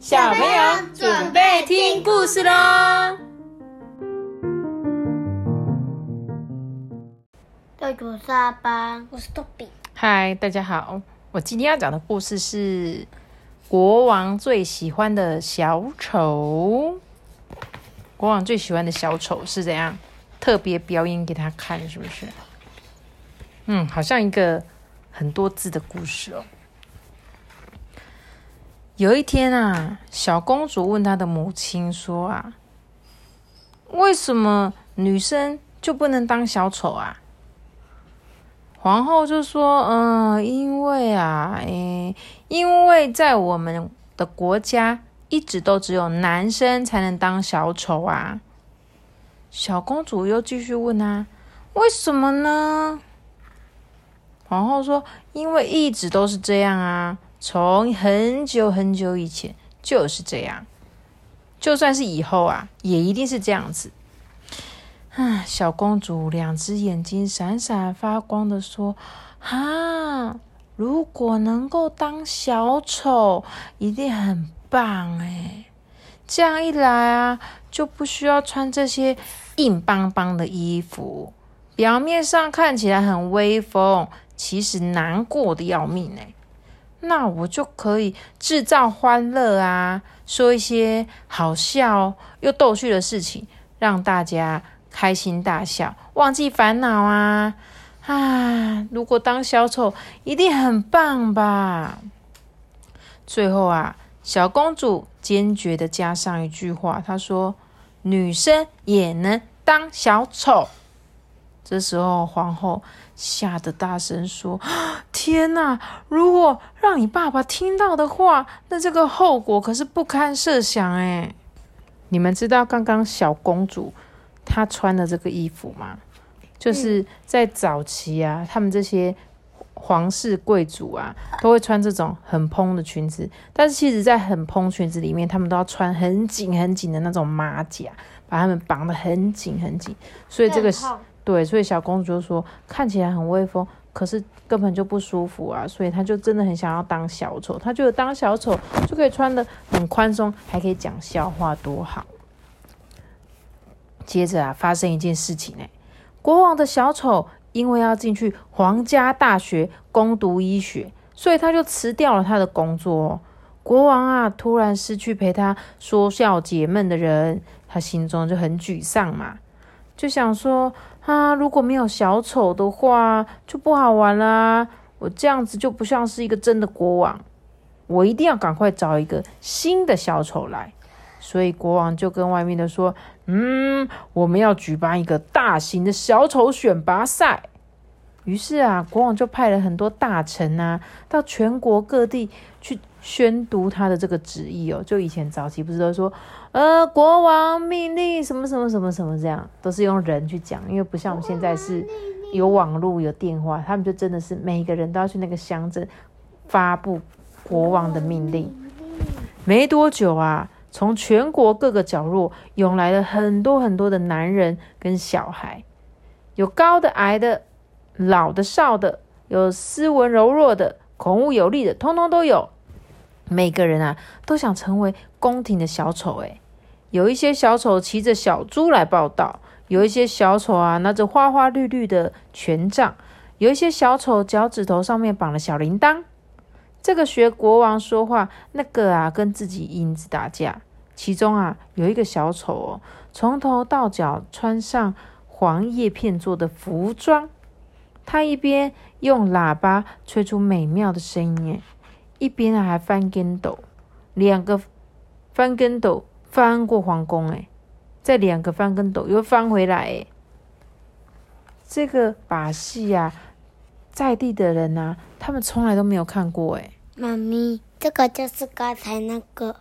小朋友准备听故事喽！对，我是阿班，我是豆比。嗨，大家好，我今天要讲的故事是国王最喜欢的小丑。国王最喜欢的小丑是怎样？特别表演给他看，是不是？嗯，好像一个很多字的故事哦。有一天啊，小公主问她的母亲说：“啊，为什么女生就不能当小丑啊？”皇后就说：“嗯，因为啊，诶，因为在我们的国家。”一直都只有男生才能当小丑啊！小公主又继续问啊：“为什么呢？”皇后说：“因为一直都是这样啊，从很久很久以前就是这样，就算是以后啊，也一定是这样子。”啊！小公主两只眼睛闪闪发光的说：“哈，如果能够当小丑，一定很……”棒哎，这样一来啊，就不需要穿这些硬邦邦的衣服，表面上看起来很威风，其实难过的要命哎。那我就可以制造欢乐啊，说一些好笑又逗趣的事情，让大家开心大笑，忘记烦恼啊啊！如果当小丑，一定很棒吧？最后啊。小公主坚决的加上一句话，她说：“女生也能当小丑。”这时候，皇后吓得大声说：“天哪！如果让你爸爸听到的话，那这个后果可是不堪设想。”哎，你们知道刚刚小公主她穿的这个衣服吗？就是在早期啊，他们这些。皇室贵族啊，都会穿这种很蓬的裙子，但是其实，在很蓬裙子里面，他们都要穿很紧很紧的那种马甲，把他们绑得很紧很紧。所以这个是对，所以小公主就说看起来很威风，可是根本就不舒服啊。所以她就真的很想要当小丑，她觉得当小丑就可以穿得很宽松，还可以讲笑话，多好。接着啊，发生一件事情呢，国王的小丑。因为要进去皇家大学攻读医学，所以他就辞掉了他的工作。国王啊，突然失去陪他说笑解闷的人，他心中就很沮丧嘛，就想说啊，如果没有小丑的话，就不好玩啦。我这样子就不像是一个真的国王，我一定要赶快找一个新的小丑来。所以国王就跟外面的说：“嗯，我们要举办一个大型的小丑选拔赛。”于是啊，国王就派了很多大臣啊，到全国各地去宣读他的这个旨意哦。就以前早期不是都说，呃，国王命令什么什么什么什么这样，都是用人去讲，因为不像我们现在是有网络有电话，他们就真的是每一个人都要去那个乡镇发布国王的命令。没多久啊。从全国各个角落涌来了很多很多的男人跟小孩，有高的、矮的，老的、少的，有斯文柔弱的，孔武有力的，通通都有。每个人啊，都想成为宫廷的小丑。诶，有一些小丑骑着小猪来报道，有一些小丑啊拿着花花绿绿的权杖，有一些小丑脚趾头上面绑了小铃铛。这个学国王说话，那个啊跟自己影子打架。其中啊有一个小丑哦，从头到脚穿上黄叶片做的服装，他一边用喇叭吹出美妙的声音，一边还翻跟斗，两个翻跟斗翻过皇宫，哎，再两个翻跟斗又翻回来，哎，这个把戏呀，在地的人呐。他们从来都没有看过哎，妈咪，这个就是刚才那个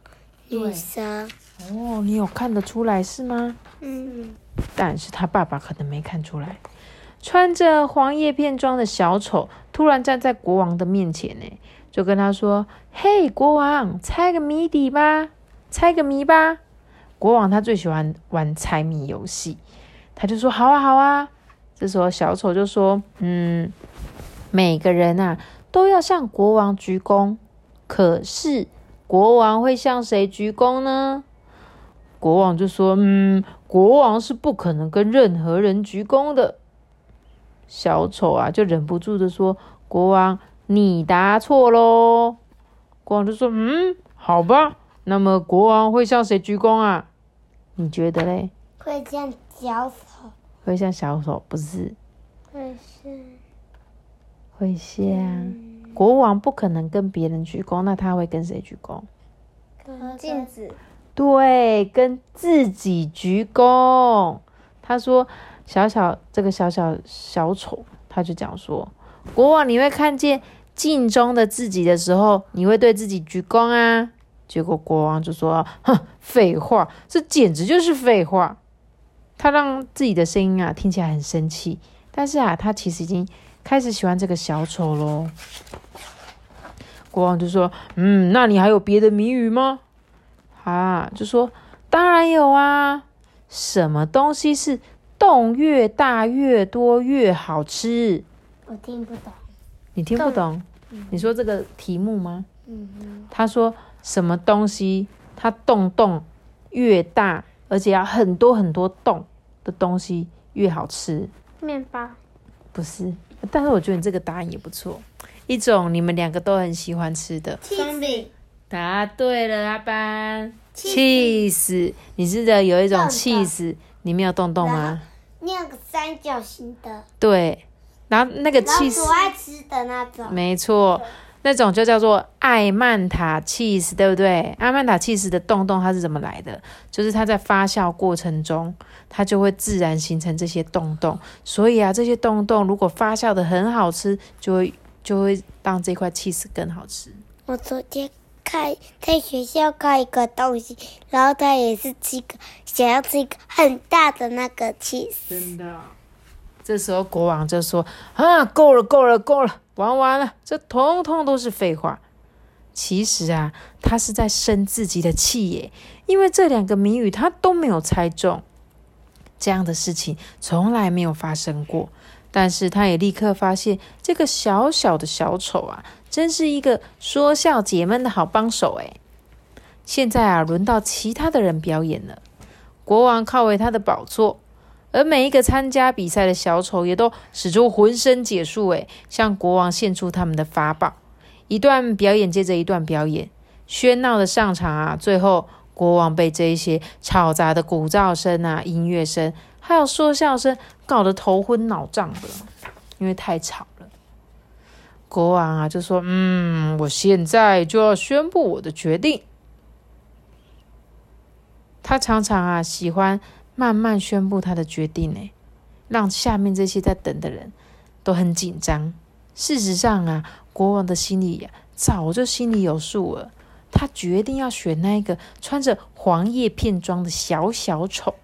女生哦，你有看得出来是吗？嗯，但是他爸爸可能没看出来。穿着黄叶片装的小丑突然站在国王的面前呢，就跟他说：“嘿，国王，猜个谜底吧，猜个谜吧。”国王他最喜欢玩猜谜游戏，他就说：“好啊，好啊。”这时候小丑就说：“嗯。”每个人啊都要向国王鞠躬，可是国王会向谁鞠躬呢？”国王就说：“嗯，国王是不可能跟任何人鞠躬的。”小丑啊，就忍不住的说：“国王，你答错喽。”国王就说：“嗯，好吧，那么国王会向谁鞠躬啊？你觉得嘞？会像小丑，会向小丑？不是，会是会向国王不可能跟别人鞠躬，那他会跟谁鞠躬？跟镜子，对，跟自己鞠躬。他说：“小小这个小小小丑，他就讲说，国王，你会看见镜中的自己的时候，你会对自己鞠躬啊。”结果国王就说：“哼，废话，这简直就是废话。”他让自己的声音啊听起来很生气，但是啊，他其实已经开始喜欢这个小丑喽。国王就说：“嗯，那你还有别的谜语吗？”啊，就说：“当然有啊，什么东西是洞越大越多越好吃？我听不懂。你听不懂？你说这个题目吗？嗯哼，他说什么东西它洞洞越大，而且要很多很多洞的东西越好吃？面包，不是，但是我觉得你这个答案也不错，一种你们两个都很喜欢吃的。松饼，答对了，阿班。cheese，你记得有一种 cheese 里面有洞洞吗？那个三角形的，对，然后那个老鼠 cheese，爱吃的那种。没错，那种就叫做艾曼塔 cheese，对不对？艾曼塔 cheese 的洞洞它是怎么来的？就是它在发酵过程中，它就会自然形成这些洞洞。所以啊，这些洞洞如果发酵的很好吃，就会就会让这块 cheese 更好吃。我昨天看在学校看一个东西，然后他也是吃一个想要吃一个很大的那个 cheese。真的。这时候国王就说：“啊，够了，够了，够了，玩完了，这通通都是废话。”其实啊，他是在生自己的气耶，因为这两个谜语他都没有猜中，这样的事情从来没有发生过。但是他也立刻发现，这个小小的小丑啊，真是一个说笑解闷的好帮手诶。现在啊，轮到其他的人表演了。国王靠为他的宝座，而每一个参加比赛的小丑也都使出浑身解数，诶，向国王献出他们的法宝。一段表演接着一段表演，喧闹的上场啊！最后，国王被这一些嘈杂的鼓噪声啊、音乐声，还有说笑声搞得头昏脑胀的，因为太吵了。国王啊，就说：“嗯，我现在就要宣布我的决定。”他常常啊喜欢慢慢宣布他的决定，呢，让下面这些在等的人都很紧张。事实上啊，国王的心里呀、早就心里有数了。他决定要选那个穿着黄叶片装的小小丑，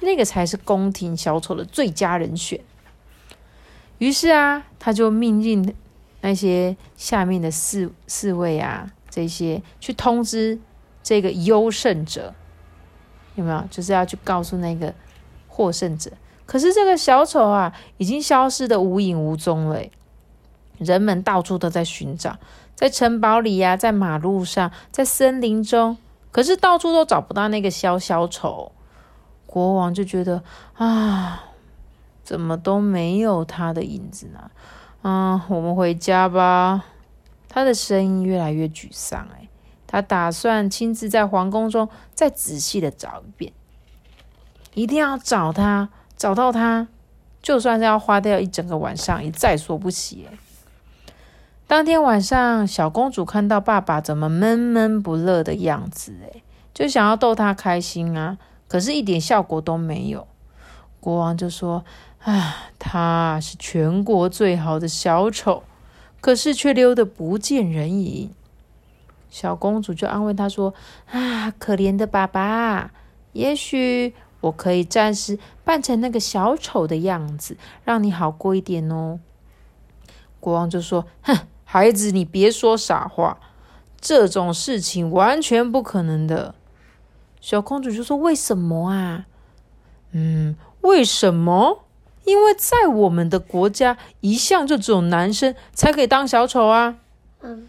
那个才是宫廷小丑的最佳人选。于是啊，他就命令那些下面的侍侍卫啊，这些去通知这个优胜者，有没有？就是要去告诉那个获胜者。可是这个小丑啊，已经消失的无影无踪了。人们到处都在寻找，在城堡里呀、在马路上，在森林中，可是到处都找不到那个小小丑。国王就觉得啊，怎么都没有他的影子呢？嗯，我们回家吧。他的声音越来越沮丧，哎，他打算亲自在皇宫中再仔细的找一遍，一定要找他，找到他，就算是要花掉一整个晚上，也在所不惜。当天晚上，小公主看到爸爸怎么闷闷不乐的样子，诶，就想要逗他开心啊，可是一点效果都没有。国王就说：“啊，他是全国最好的小丑，可是却溜得不见人影。”小公主就安慰他说：“啊，可怜的爸爸，也许我可以暂时扮成那个小丑的样子，让你好过一点哦。”国王就说：“哼。”孩子，你别说傻话，这种事情完全不可能的。小公主就说：“为什么啊？”嗯，为什么？因为在我们的国家，一向就只有男生才可以当小丑啊。嗯，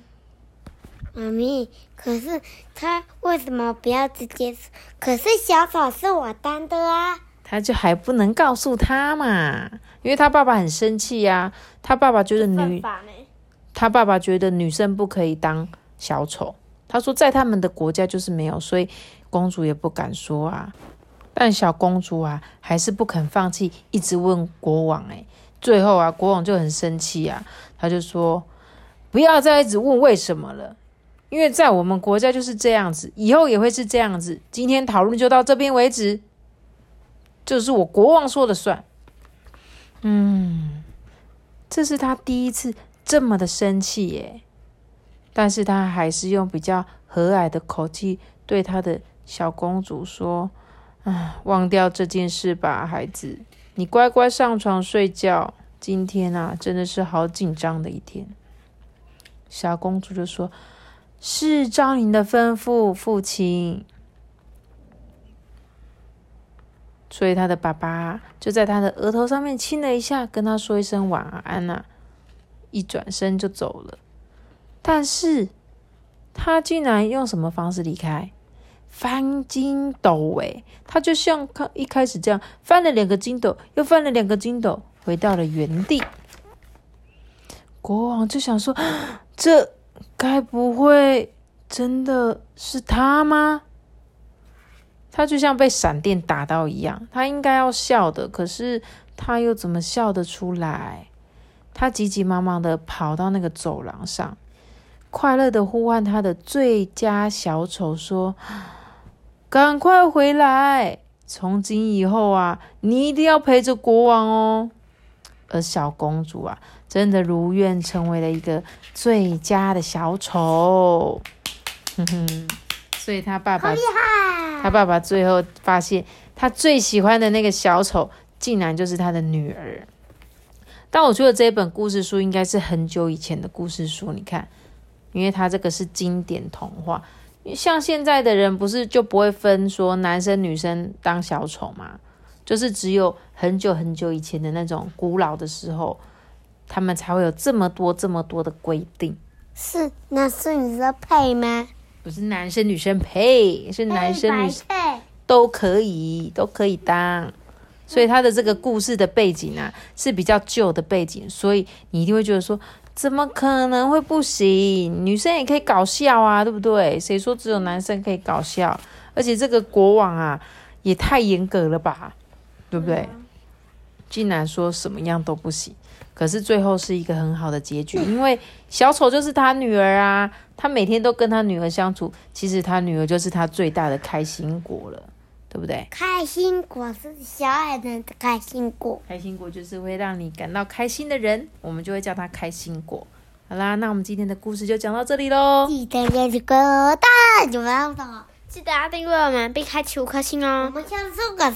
妈咪，可是他为什么不要直接说？可是小丑是我当的啊。他就还不能告诉他嘛，因为他爸爸很生气呀、他爸爸觉得女，他爸爸觉得女生不可以当小丑。他说在他们的国家就是没有，所以公主也不敢说啊。但小公主啊，还是不肯放弃，一直问国王、欸。最后啊，国王就很生气啊，他就说不要再一直问为什么了，因为在我们国家就是这样子，以后也会是这样子。今天讨论就到这边为止。这是我国王说了算。嗯，这是他第一次这么的生气耶，但是他还是用比较和蔼的口气对他的小公主说：“啊，忘掉这件事吧，孩子，你乖乖上床睡觉。今天啊，真的是好紧张的一天。”小公主就说：“是照您的吩咐，父亲。”所以他的爸爸就在他的额头上面亲了一下，跟他说一声晚安呐、一转身就走了。但是他竟然用什么方式离开？翻筋斗诶，他就像看一开始这样翻了两个筋斗，又翻了两个筋斗，回到了原地。国王就想说：这该不会真的是他吗？他就像被闪电打到一样，他应该要笑的，可是他又怎么笑得出来？他急急忙忙的跑到那个走廊上，快乐的呼唤他的最佳小丑说：“赶快回来！从今以后啊，你一定要陪着国王哦。”而小公主啊，真的如愿成为了一个最佳的小丑。哼哼，所以他爸爸！他爸爸最后发现，他最喜欢的那个小丑，竟然就是他的女儿。但我觉得这一本故事书应该是很久以前的故事书，你看，因为它这个是经典童话。像现在的人不是就不会分说男生女生当小丑吗？就是只有很久很久以前的那种古老的时候，他们才会有这么多这么多的规定。是那是女生配吗？不是男生女生配，是男生女生配。都可以，都可以当。所以他的这个故事的背景啊是比较旧的背景，所以你一定会觉得说，怎么可能会不行？女生也可以搞笑啊，对不对？谁说只有男生可以搞笑？而且这个国王啊也太严格了吧，对不对？竟然说什么样都不行，可是最后是一个很好的结局，因为小丑就是他女儿啊，他每天都跟他女儿相处，其实他女儿就是他最大的开心果了，对不对？开心果是小矮人的开心果。开心果就是会让你感到开心的人，我们就会叫他开心果。好啦，那我们今天的故事就讲到这里喽。记得要这个大有没有的？记得要订阅我们并开启五颗星我哦。们下个，